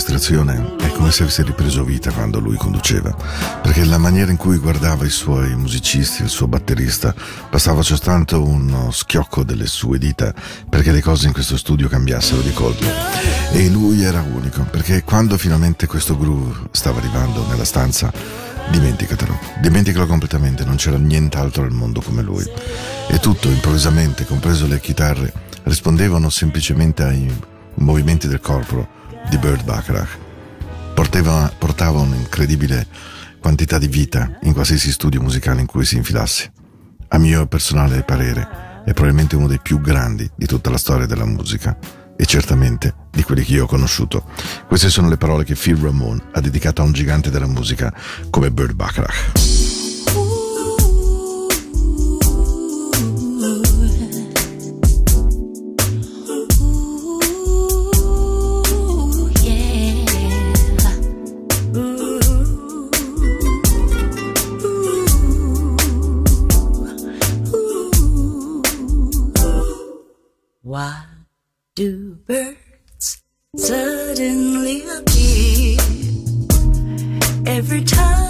registrazione è come se avesse ripreso vita quando lui conduceva, perché la maniera in cui guardava i suoi musicisti, il suo batterista, passava soltanto uno schiocco delle sue dita perché le cose in questo studio cambiassero di colpo. E lui era unico, perché quando finalmente questo groove stava arrivando nella stanza, dimenticatelo, dimenticalo completamente, non c'era nient'altro al mondo come lui. E tutto, improvvisamente, compreso le chitarre, rispondevano semplicemente ai movimenti del corpo di Bird Bacharach. Portava, portava un'incredibile quantità di vita in qualsiasi studio musicale in cui si infilasse. A mio personale parere, è probabilmente uno dei più grandi di tutta la storia della musica e certamente di quelli che io ho conosciuto. Queste sono le parole che Phil Ramone ha dedicato a un gigante della musica come Bird Bacharach. Do birds suddenly appear? Every time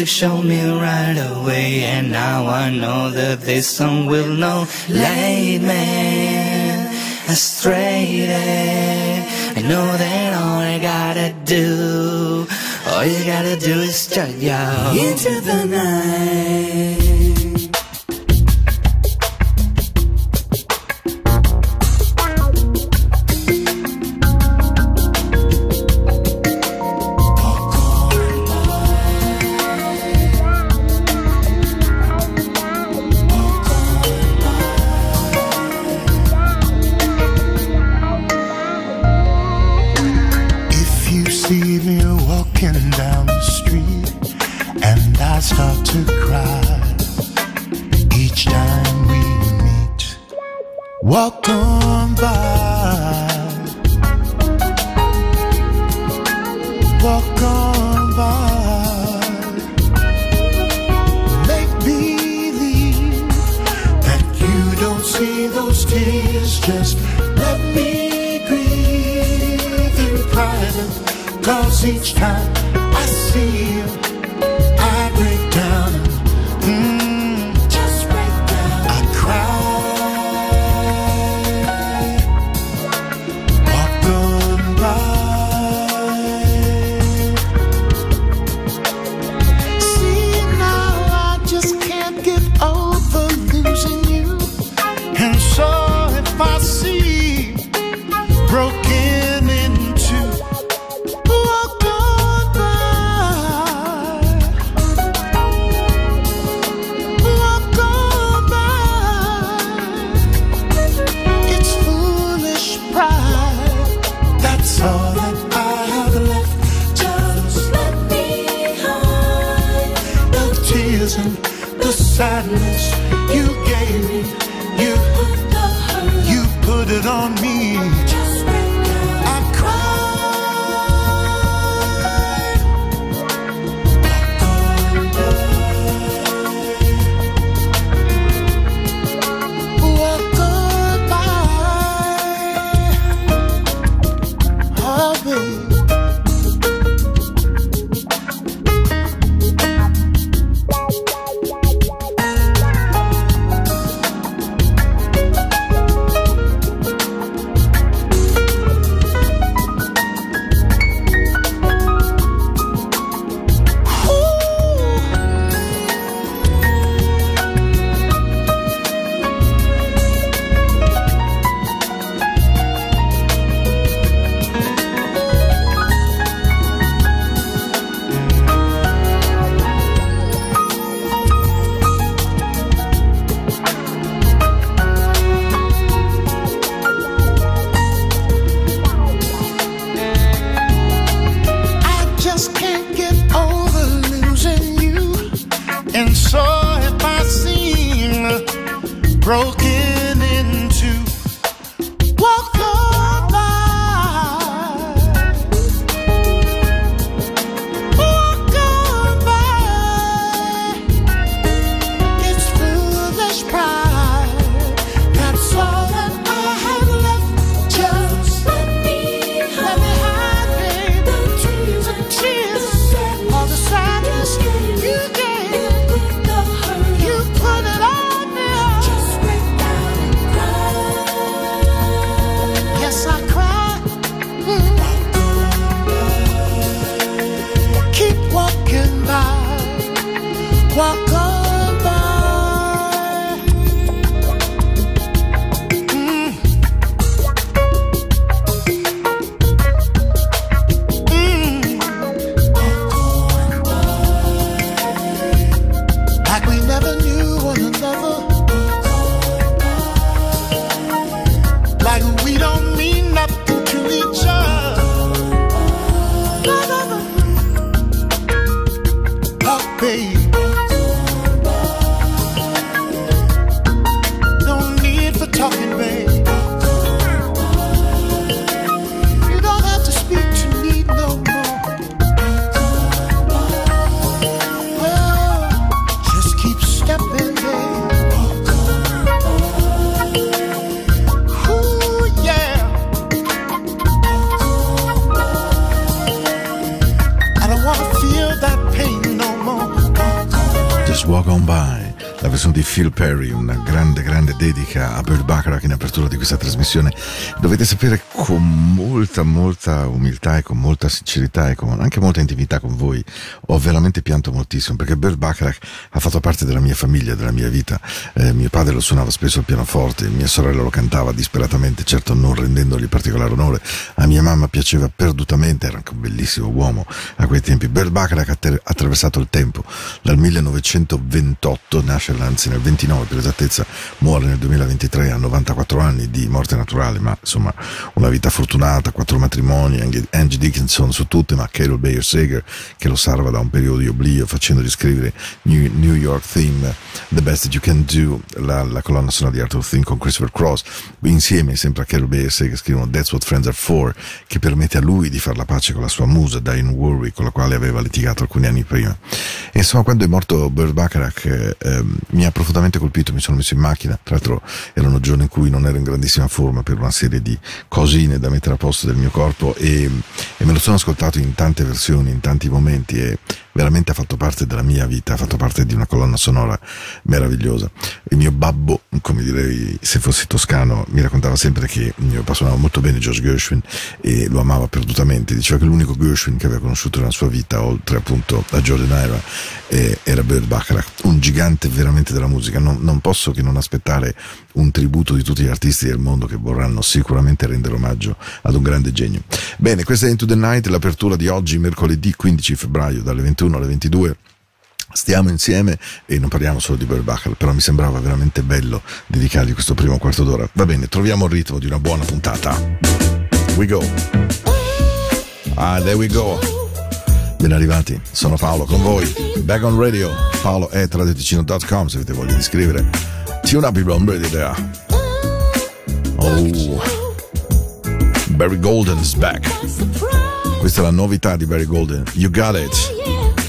music showed me right away, and now I know that this song will not lead me astray. I know that all I gotta do, all you gotta do is turn your into the night. Grande dedica trasmissione. Dovete sapere con molta, molta umiltà e con molta sincerità e con anche molta intimità con voi, ho veramente pianto moltissimo perché Bird Bacharach ha fatto parte della mia famiglia, della mia vita. Eh, mio padre lo suonava spesso al pianoforte, mia sorella lo cantava disperatamente, certo non rendendogli particolare onore. A mia mamma piaceva perdutamente, era anche un bellissimo uomo a quei tempi. Bird Bacharach ha ha attraversato il tempo dal 1928, nasce anzi nel 29 per esattezza, muore nel 2023 a 94 anni di morte naturale, ma insomma una vita fortunata, quattro matrimoni, Angie, Dickinson su tutte, ma Carol Bayer Sager che lo salva da un periodo di oblio facendogli scrivere New, York Theme, The Best That You Can Do, la, la colonna sonora di Arthur Theme con Christopher Cross, insieme sempre a Carol Bayer Sager scrivono That's What Friends Are For, che permette a lui di fare la pace con la sua musa Diane Warwick, con la quale aveva litigato alcuni anni prima. E insomma, quando è morto Bird Bacharach eh, mi ha profondamente colpito, mi sono messo in macchina, tra l'altro erano giorni in cui non ero in grandissima forma per una serie di cosine da mettere a posto del mio corpo e, e me lo sono ascoltato in tante versioni, in tanti momenti e veramente ha fatto parte della mia vita, ha fatto parte di una colonna sonora meravigliosa. Il mio babbo, come direi se fossi toscano, mi raccontava sempre che mio papà suonava molto bene George Gershwin e lo amava perdutamente, diceva che l'unico Gershwin che aveva conosciuto nella sua vita, oltre appunto a Jordan Ira, eh, era Burt Bacharach, un gigante veramente della musica. Non, non posso che non aspettare un tributo di tutti gli artisti del mondo che vorranno sicuramente rendere omaggio ad un grande genio. Bene, questa è Into the Night, l'apertura di oggi, mercoledì 15 febbraio, dalle 21 21, alle 22 stiamo insieme e non parliamo solo di Buckle, però mi sembrava veramente bello dedicargli questo primo quarto d'ora. Va bene, troviamo il ritmo di una buona puntata. We go. Ah, there we go. Ben arrivati, sono Paolo con voi. Back on radio, paolo at radioticino.com se avete voglia di scrivere. Tune up i Brown Radio there. Oh. Barry Golden is back. Questa è la novità di Barry Golden. You got it.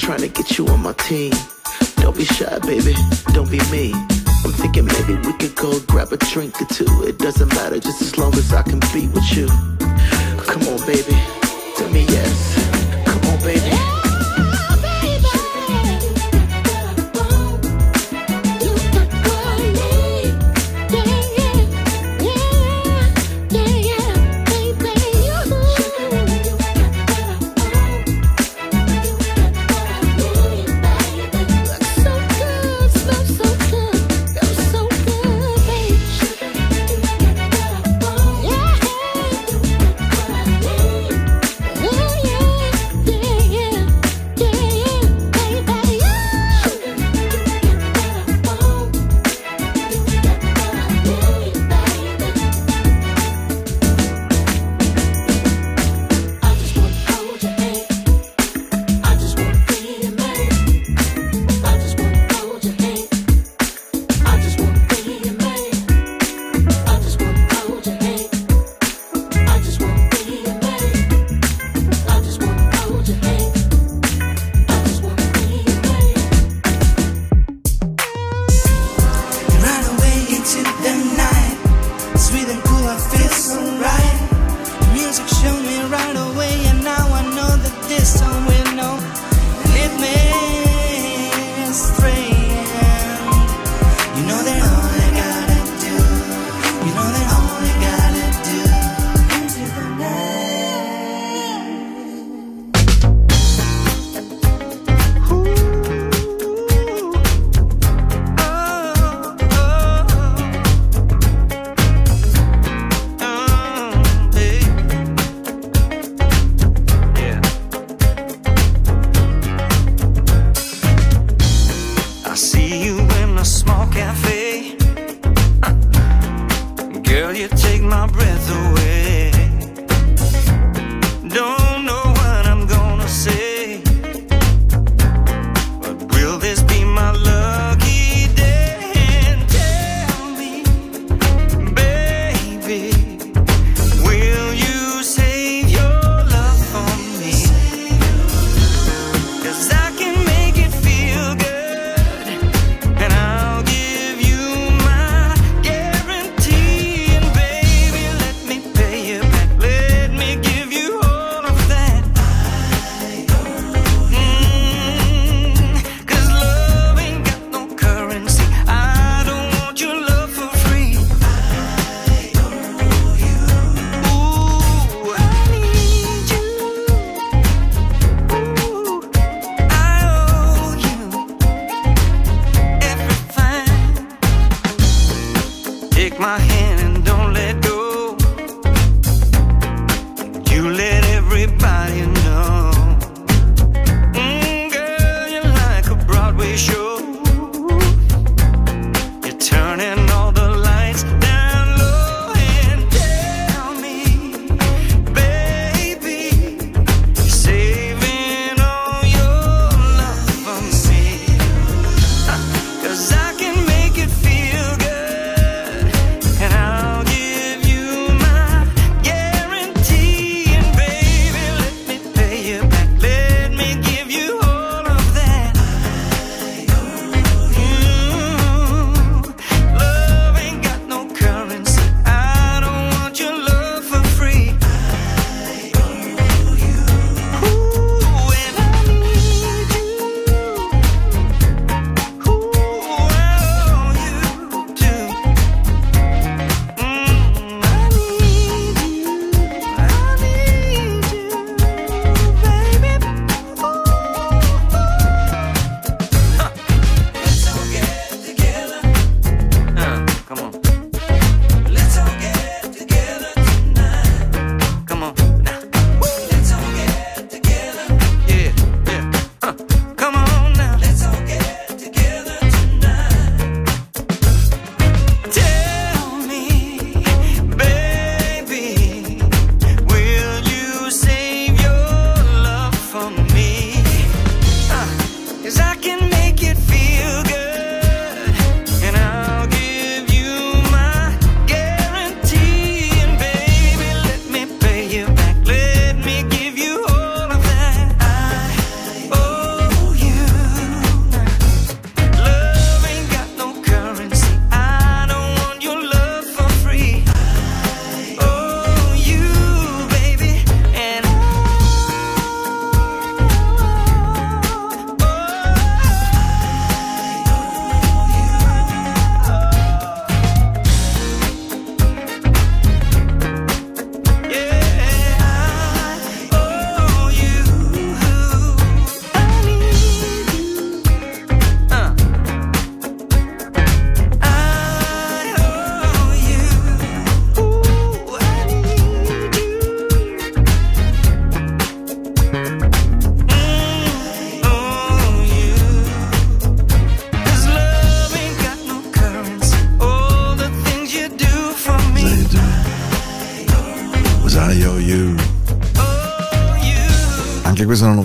trying to get you on my team. Don't be shy, baby, don't be me. I'm thinking maybe we could go grab a drink or two. It doesn't matter, just as long as I can be with you. Come on, baby, tell me yes. Come on, baby.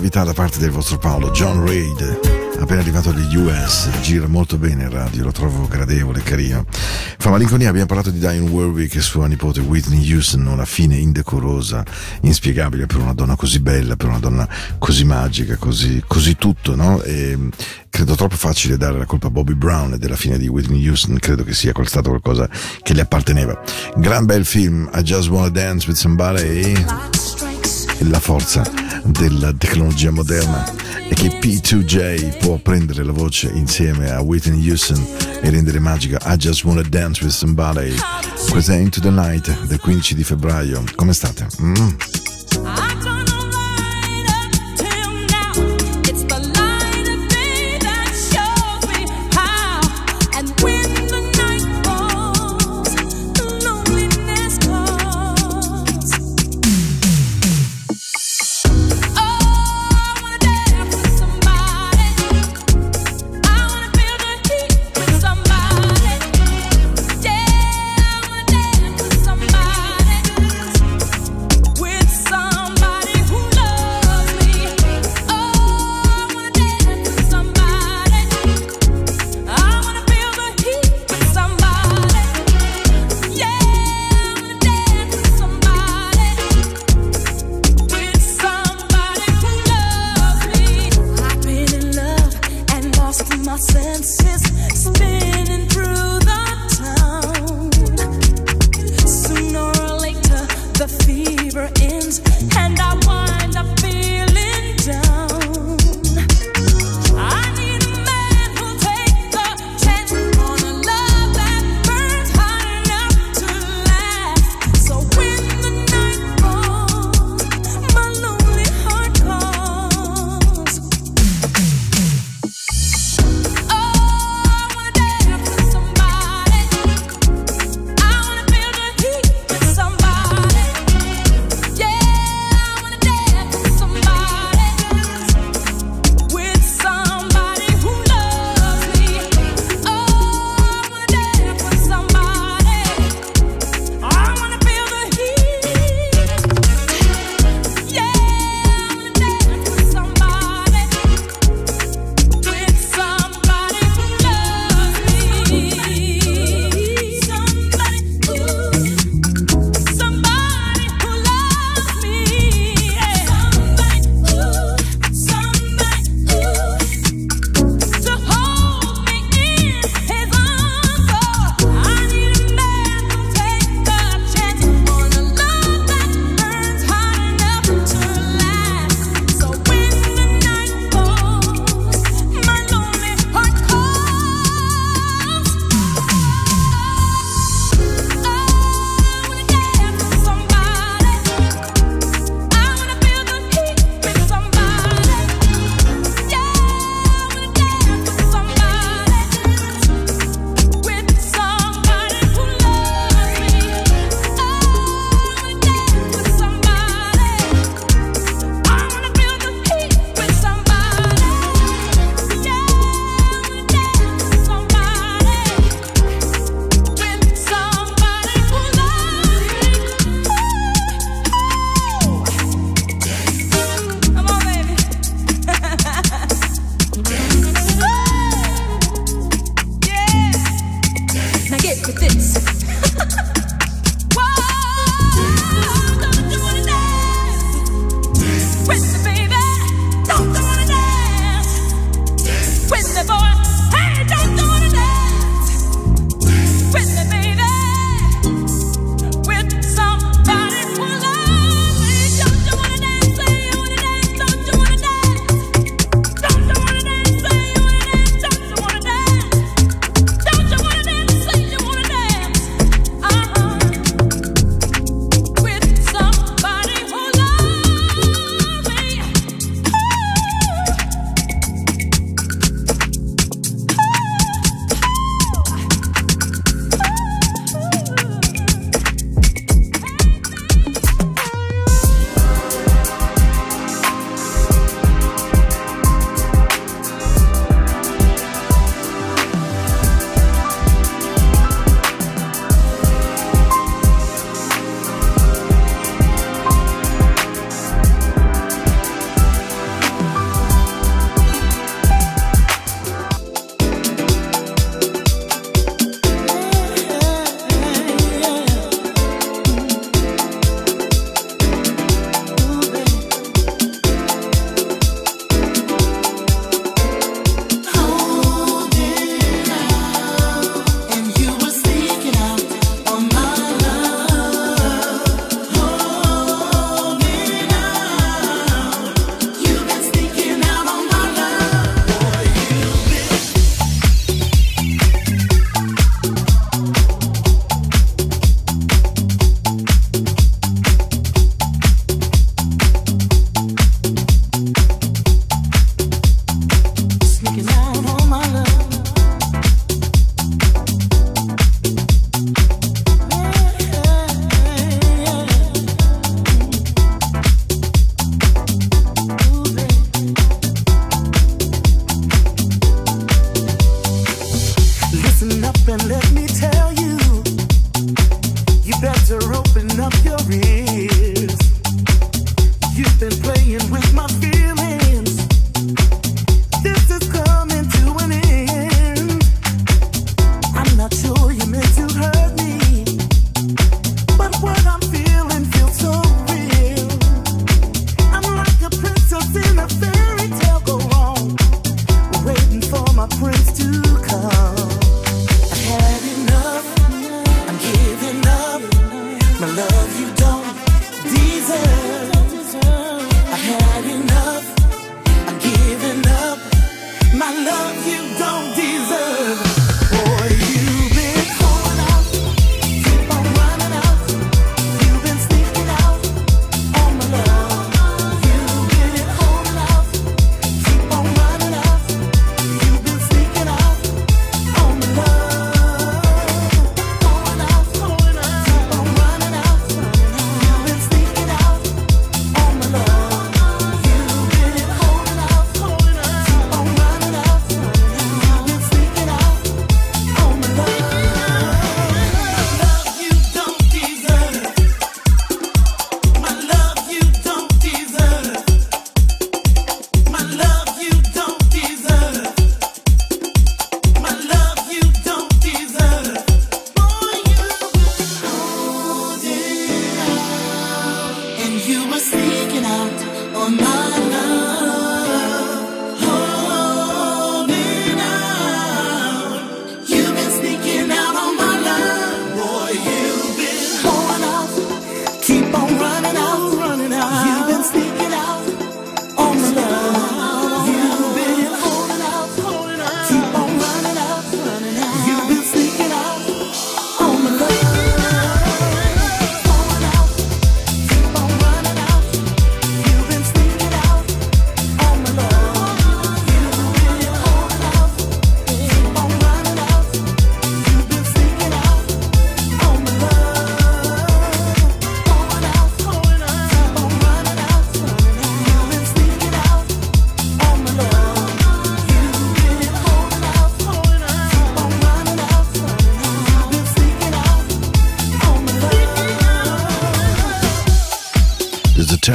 novità da parte del vostro Paolo, John Reid, appena arrivato agli US, gira molto bene in radio, lo trovo gradevole, carino. Fa malinconia, abbiamo parlato di Diane Warwick e sua nipote Whitney Houston, una fine indecorosa, inspiegabile per una donna così bella, per una donna così magica, così, così tutto, no? E, mm, credo troppo facile dare la colpa a Bobby Brown e della fine di Whitney Houston, credo che sia stato qualcosa che le apparteneva. Gran bel film, I Just Wanna Dance With Somebody e la forza della tecnologia moderna e che P2J può prendere la voce insieme a Whitney Houston e rendere magica I Just Wanna Dance With Somebody questa è Into the Night del 15 di febbraio come state? Mm. Ah,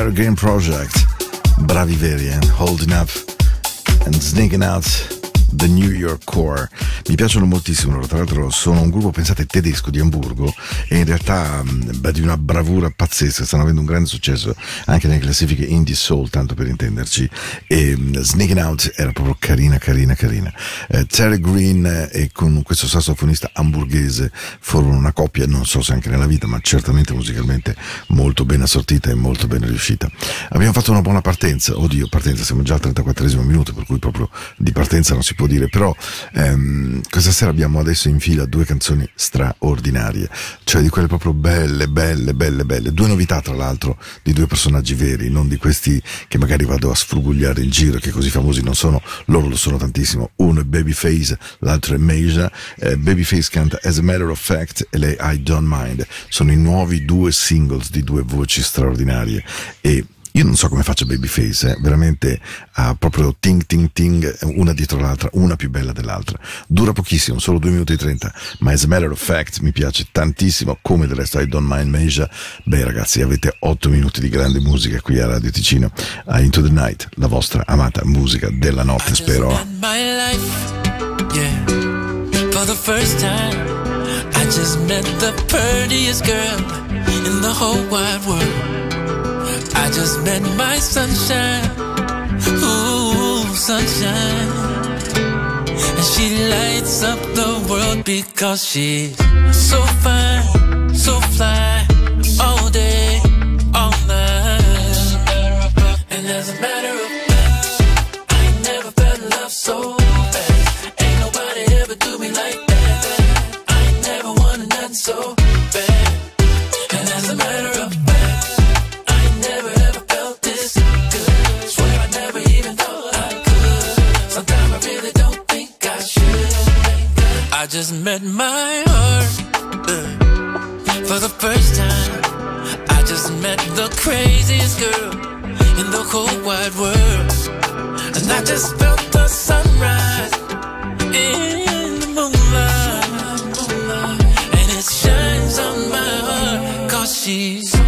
Game Project. Bravi veri, eh? Holding up and sneaking out the New York Core. Mi piacciono moltissimo tra l'altro sono un gruppo, pensate, tedesco di Hamburgo e in realtà beh, di una bravura pazzesca, stanno avendo un grande successo anche nelle classifiche indie soul, tanto per intenderci. E Sneaking Out era proprio carina, carina, carina. Eh, Terry Green eh, e con questo sassofonista hamburghese formano una coppia, non so se anche nella vita, ma certamente musicalmente molto ben assortita e molto ben riuscita. Abbiamo fatto una buona partenza, oddio, partenza, siamo già al 34 minuto, per cui proprio di partenza non si può dire, però ehm, questa sera abbiamo adesso in fila due canzoni straordinarie, cioè di quelle proprio belle, belle, belle, belle. Due novità, tra l'altro, di due personaggi veri, non di questi che magari vado a sfrugugliare in giro, che così famosi non sono, loro lo sono tantissimo. Uno è Babyface, l'altro è Meja. Eh, Babyface canta As a Matter of Fact e lei I Don't Mind. Sono i nuovi due singles di due voci straordinarie e io non so come faccia Babyface, eh, veramente ha proprio ting ting ting, una dietro l'altra, una più bella dell'altra. Dura pochissimo, solo 2 minuti e 30, ma as a matter of fact mi piace tantissimo, come del resto I Don't Mind Meja. Beh ragazzi, avete 8 minuti di grande musica qui a Radio Ticino, a Into the Night, la vostra amata musica della notte, spero. I just met the prettiest girl in the whole wide world. I just met my sunshine, ooh, sunshine. And she lights up the world because she's so fine, so fly, just met my heart uh, for the first time. I just met the craziest girl in the whole wide world, and I just felt the sunrise in the moonlight, and it shines on my heart cause she's.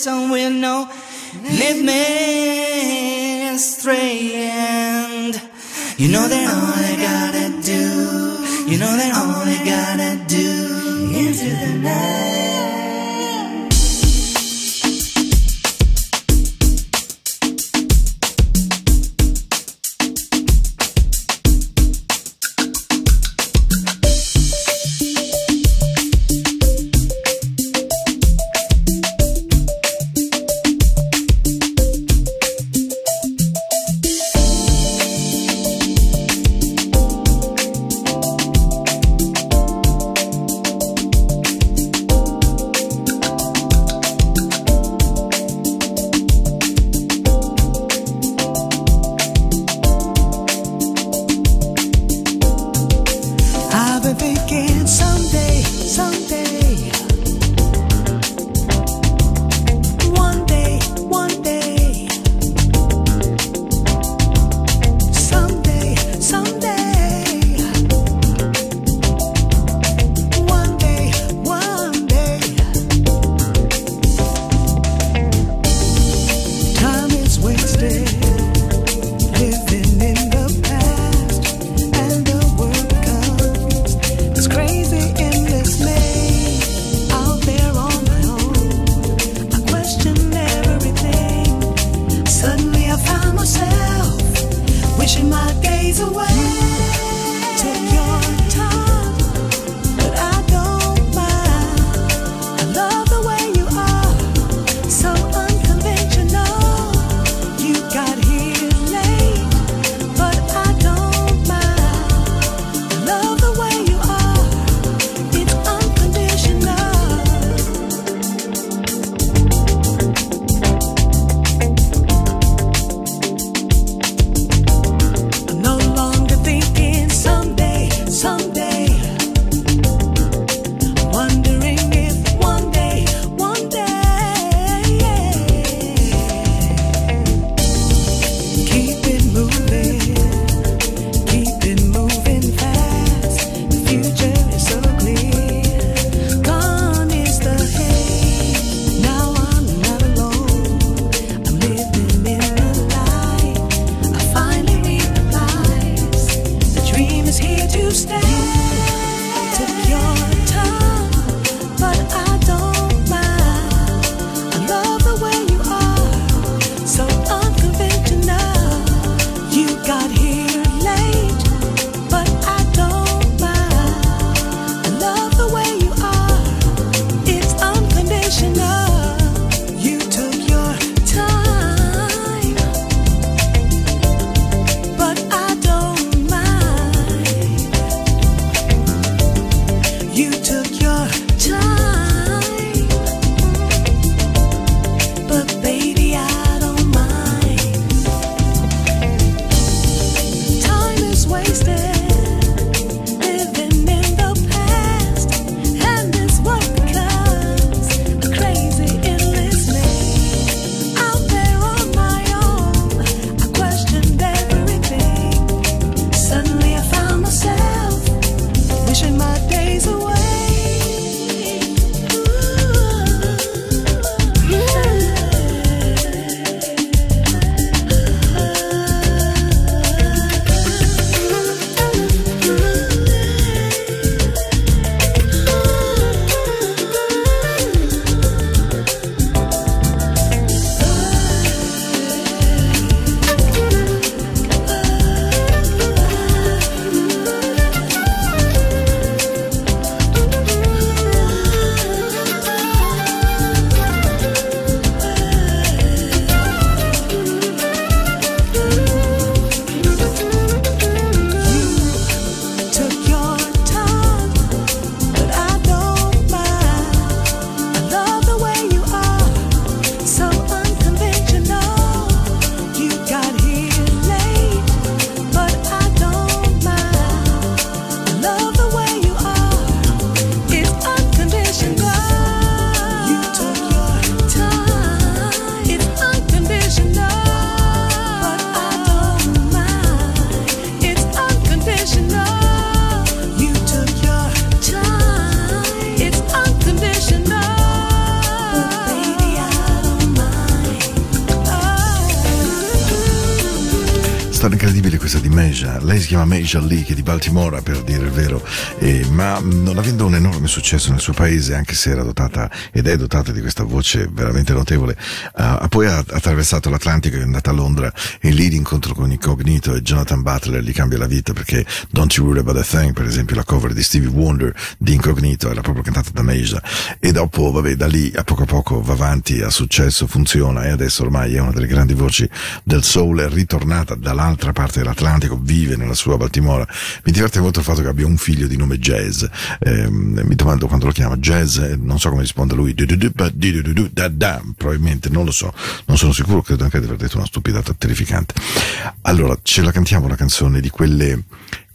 That this song will know. Lead me astray, and you know that all si chiama che è di Baltimora per dire il vero, eh, ma non avendo un enorme successo nel suo paese, anche se era dotata ed è dotata di questa voce veramente notevole, ha poi ha attraversato l'Atlantico è andata a Londra e lì l'incontro con Incognito e Jonathan Butler gli cambia la vita perché Don't You Worry About a Thing, per esempio la cover di Stevie Wonder di Incognito era proprio cantata da Meja e dopo, vabbè, da lì a poco a poco va avanti, ha successo, funziona e adesso ormai è una delle grandi voci del soul, è ritornata dall'altra parte dell'Atlantico, vive nella sua Baltimora. Mi diverte molto il fatto che abbia un figlio di nome Jazz. Ehm, mi domando quando lo chiama Jazz, eh, non so come risponde lui, probabilmente, non lo so, non sono sicuro, credo anche di aver detto una stupidata terrificante. Allora, ce la cantiamo una canzone di quelle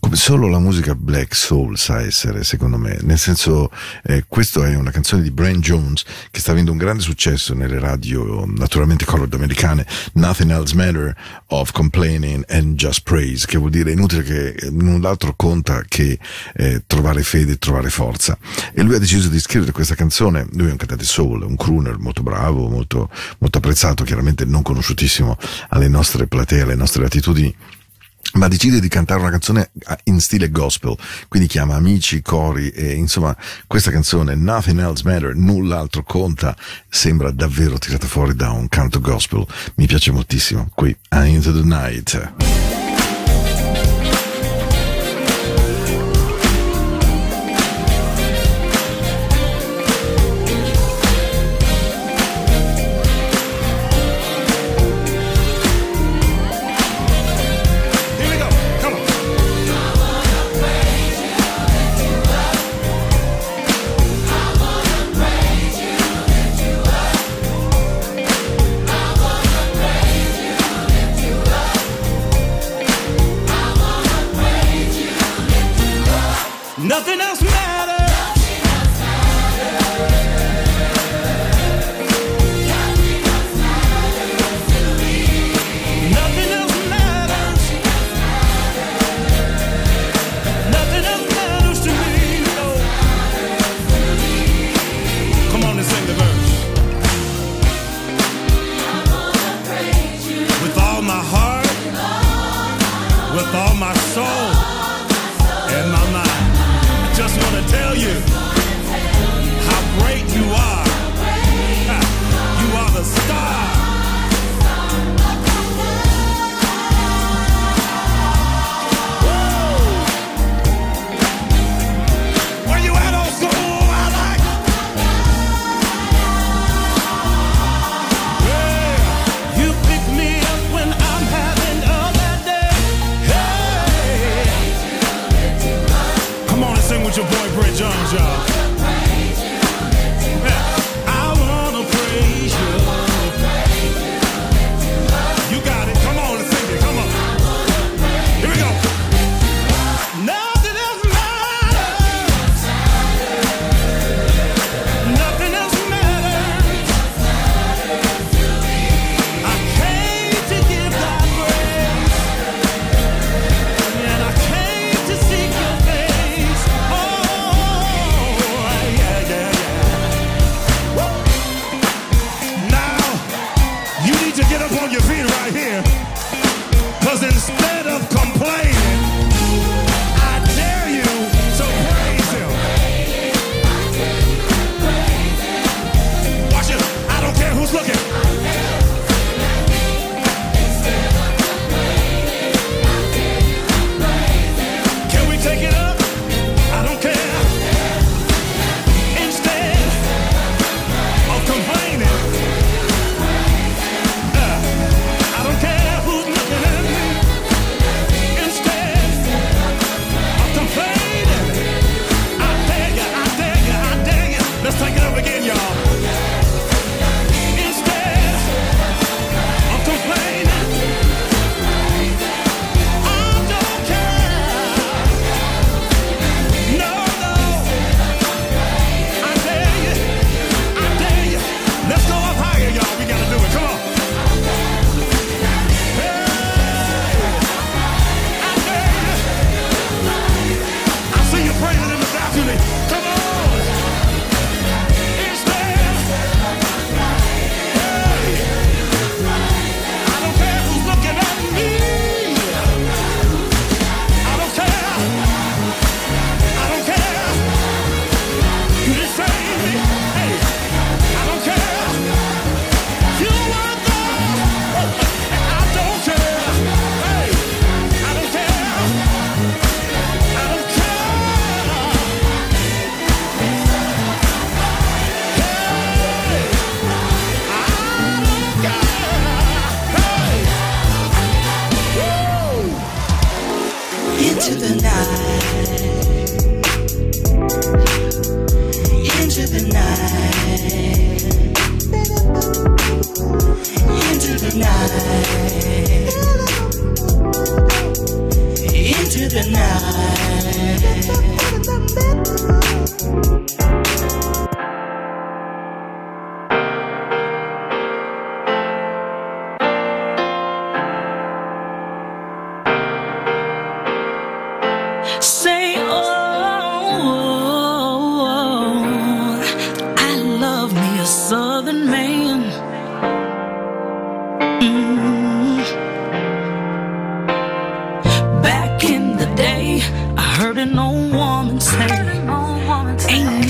come solo la musica black soul sa essere, secondo me. Nel senso, eh, questa è una canzone di Brian Jones che sta avendo un grande successo nelle radio, naturalmente colored americane, Nothing Else Matter of Complaining and Just Praise, che vuol dire inutile che null'altro conta che eh, trovare fede trovare forza. E lui ha deciso di scrivere questa canzone, lui è un cantante soul, un crooner molto bravo, molto, molto apprezzato, chiaramente non conosciutissimo alle nostre platee, alle nostre latitudini ma decide di cantare una canzone a- in stile gospel, quindi chiama amici, cori e insomma questa canzone Nothing Else Matter, null'altro conta, sembra davvero tirata fuori da un canto gospel, mi piace moltissimo, qui a Into the Night.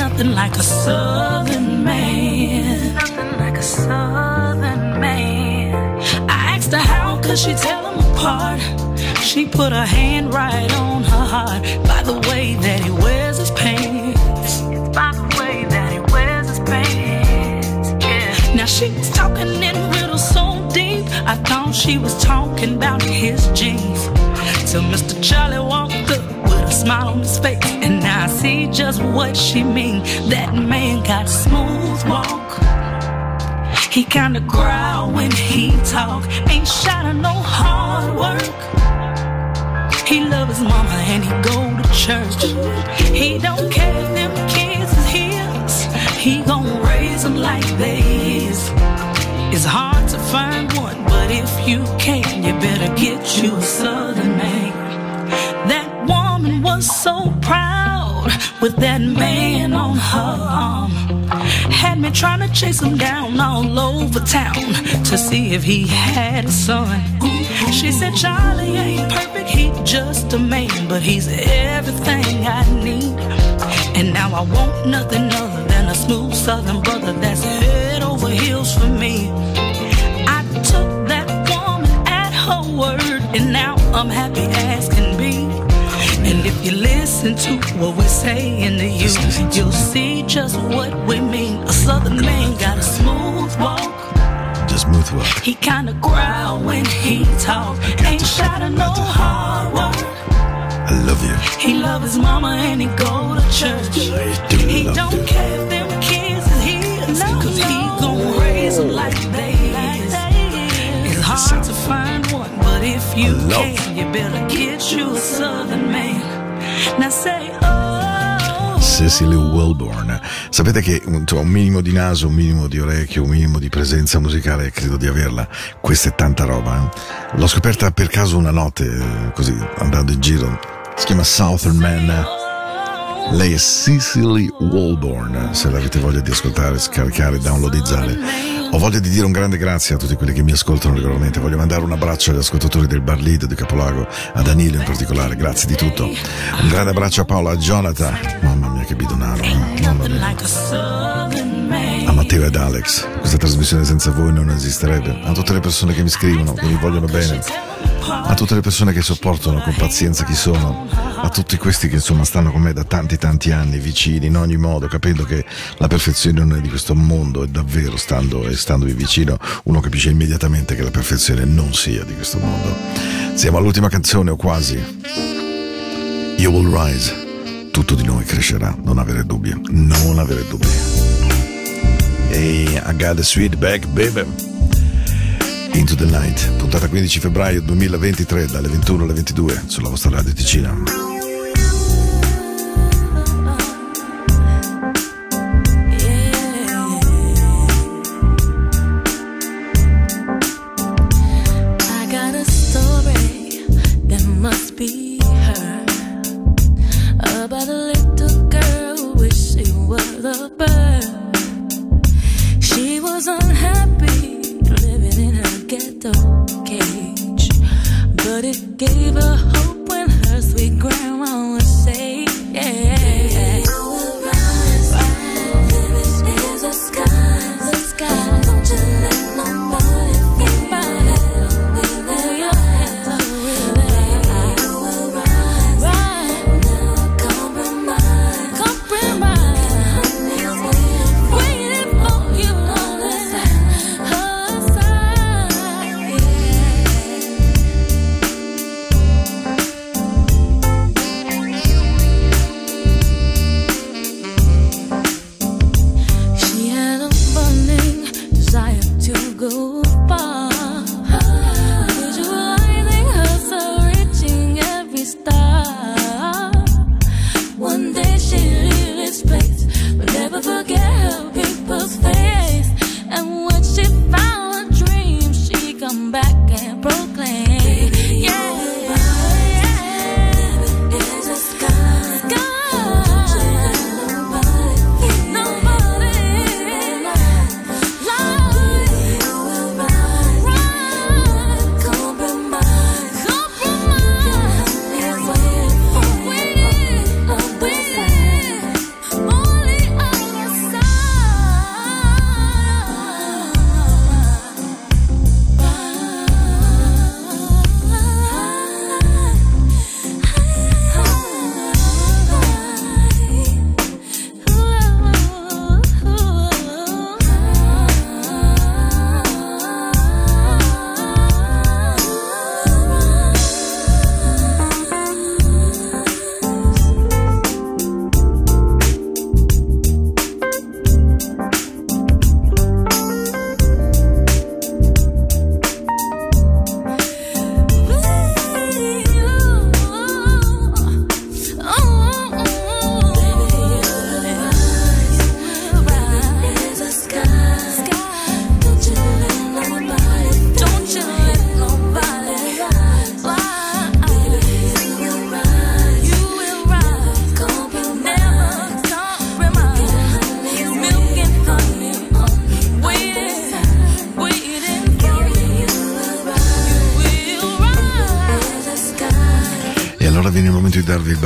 Nothing like a southern man. Nothing like a southern man. I asked her how could she tell them apart. She put her hand right on her heart by the way that he wears his pants. It's By the way that he wears his pants. Yeah. Now she was talking in riddles so deep. I thought she was talking about his jeans. Till Mr. Charlie walked up with a smile on his face. And I see just what she mean. That man got smooth walk. He kinda growl when he talk. Ain't shy of no hard work. He love his mama and he go to church. He don't care if them kids is his. He gon' raise them like they his. It's hard to find one, but if you can, you better get you a southern man. That woman was so proud with that man on her arm. Had me trying to chase him down all over town to see if he had a son. She said, Charlie ain't perfect, he just a man, but he's everything I need. And now I want nothing other than a smooth southern brother that's head over heels for me. I took that woman at her word, and now I'm happy as can be. And if you listen to what we're saying to you, you'll see just what we mean. A southern man got a smooth walk. Just smooth walk. He kinda growl when he talk. Ain't shy to no hard work. I love you. He love his mama and he go to church. do He don't you. care if them kids is his, cause he gon' raise them like they is. It's hard to find if you love. can, you better get you a southern man. Now say, oh. Cecily Welborn. Sapete che insomma, un minimo di naso, un minimo di orecchio, un minimo di presenza musicale, credo di averla. Questa è tanta roba. eh. L'ho scoperta per caso una notte, eh, così, andando in giro. Si chiama Southern Man. Lei è Cecily Walborn, se l'avete voglia di ascoltare, scaricare, downloadizzare. Ho voglia di dire un grande grazie a tutti quelli che mi ascoltano regolarmente. Voglio mandare un abbraccio agli ascoltatori del Bar Lido di Capolago, a Danilo in particolare, grazie di tutto. Un grande abbraccio a Paola, a Jonathan. Mamma mia che bidonaro, eh. Mamma mia. A Matteo ed Alex, questa trasmissione senza voi non esisterebbe. A tutte le persone che mi scrivono, che mi vogliono bene, a tutte le persone che sopportano con pazienza chi sono, a tutti questi che insomma stanno con me da tanti tanti anni, vicini in ogni modo, capendo che la perfezione non è di questo mondo e davvero stando e standovi vicino uno capisce immediatamente che la perfezione non sia di questo mondo. Siamo all'ultima canzone o quasi. You will rise. Tutto di noi crescerà, non avere dubbi, non avere dubbi. Hey, I got a sweet back, baby. Into the Night, puntata 15 febbraio 2023 dalle 21 alle 22 sulla vostra radio Ticina.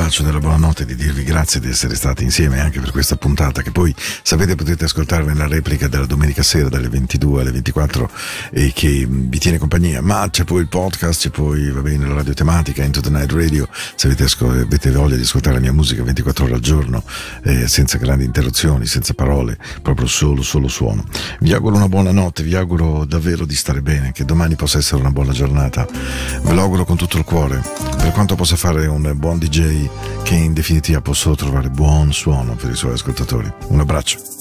Bacio della buonanotte, di dirvi grazie di essere stati insieme anche per questa puntata che poi sapete potete ascoltarvi nella replica della domenica sera dalle 22 alle 24 e che vi tiene compagnia. Ma c'è poi il podcast, c'è poi va bene la radio tematica, Into the Night Radio, se avete, avete voglia di ascoltare la mia musica 24 ore al giorno, eh, senza grandi interruzioni, senza parole, proprio solo, solo suono. Vi auguro una buona notte, vi auguro davvero di stare bene, che domani possa essere una buona giornata. Ve lo auguro con tutto il cuore, per quanto possa fare un buon DJ che in definitiva può solo trovare buon suono per i suoi ascoltatori. Un abbraccio.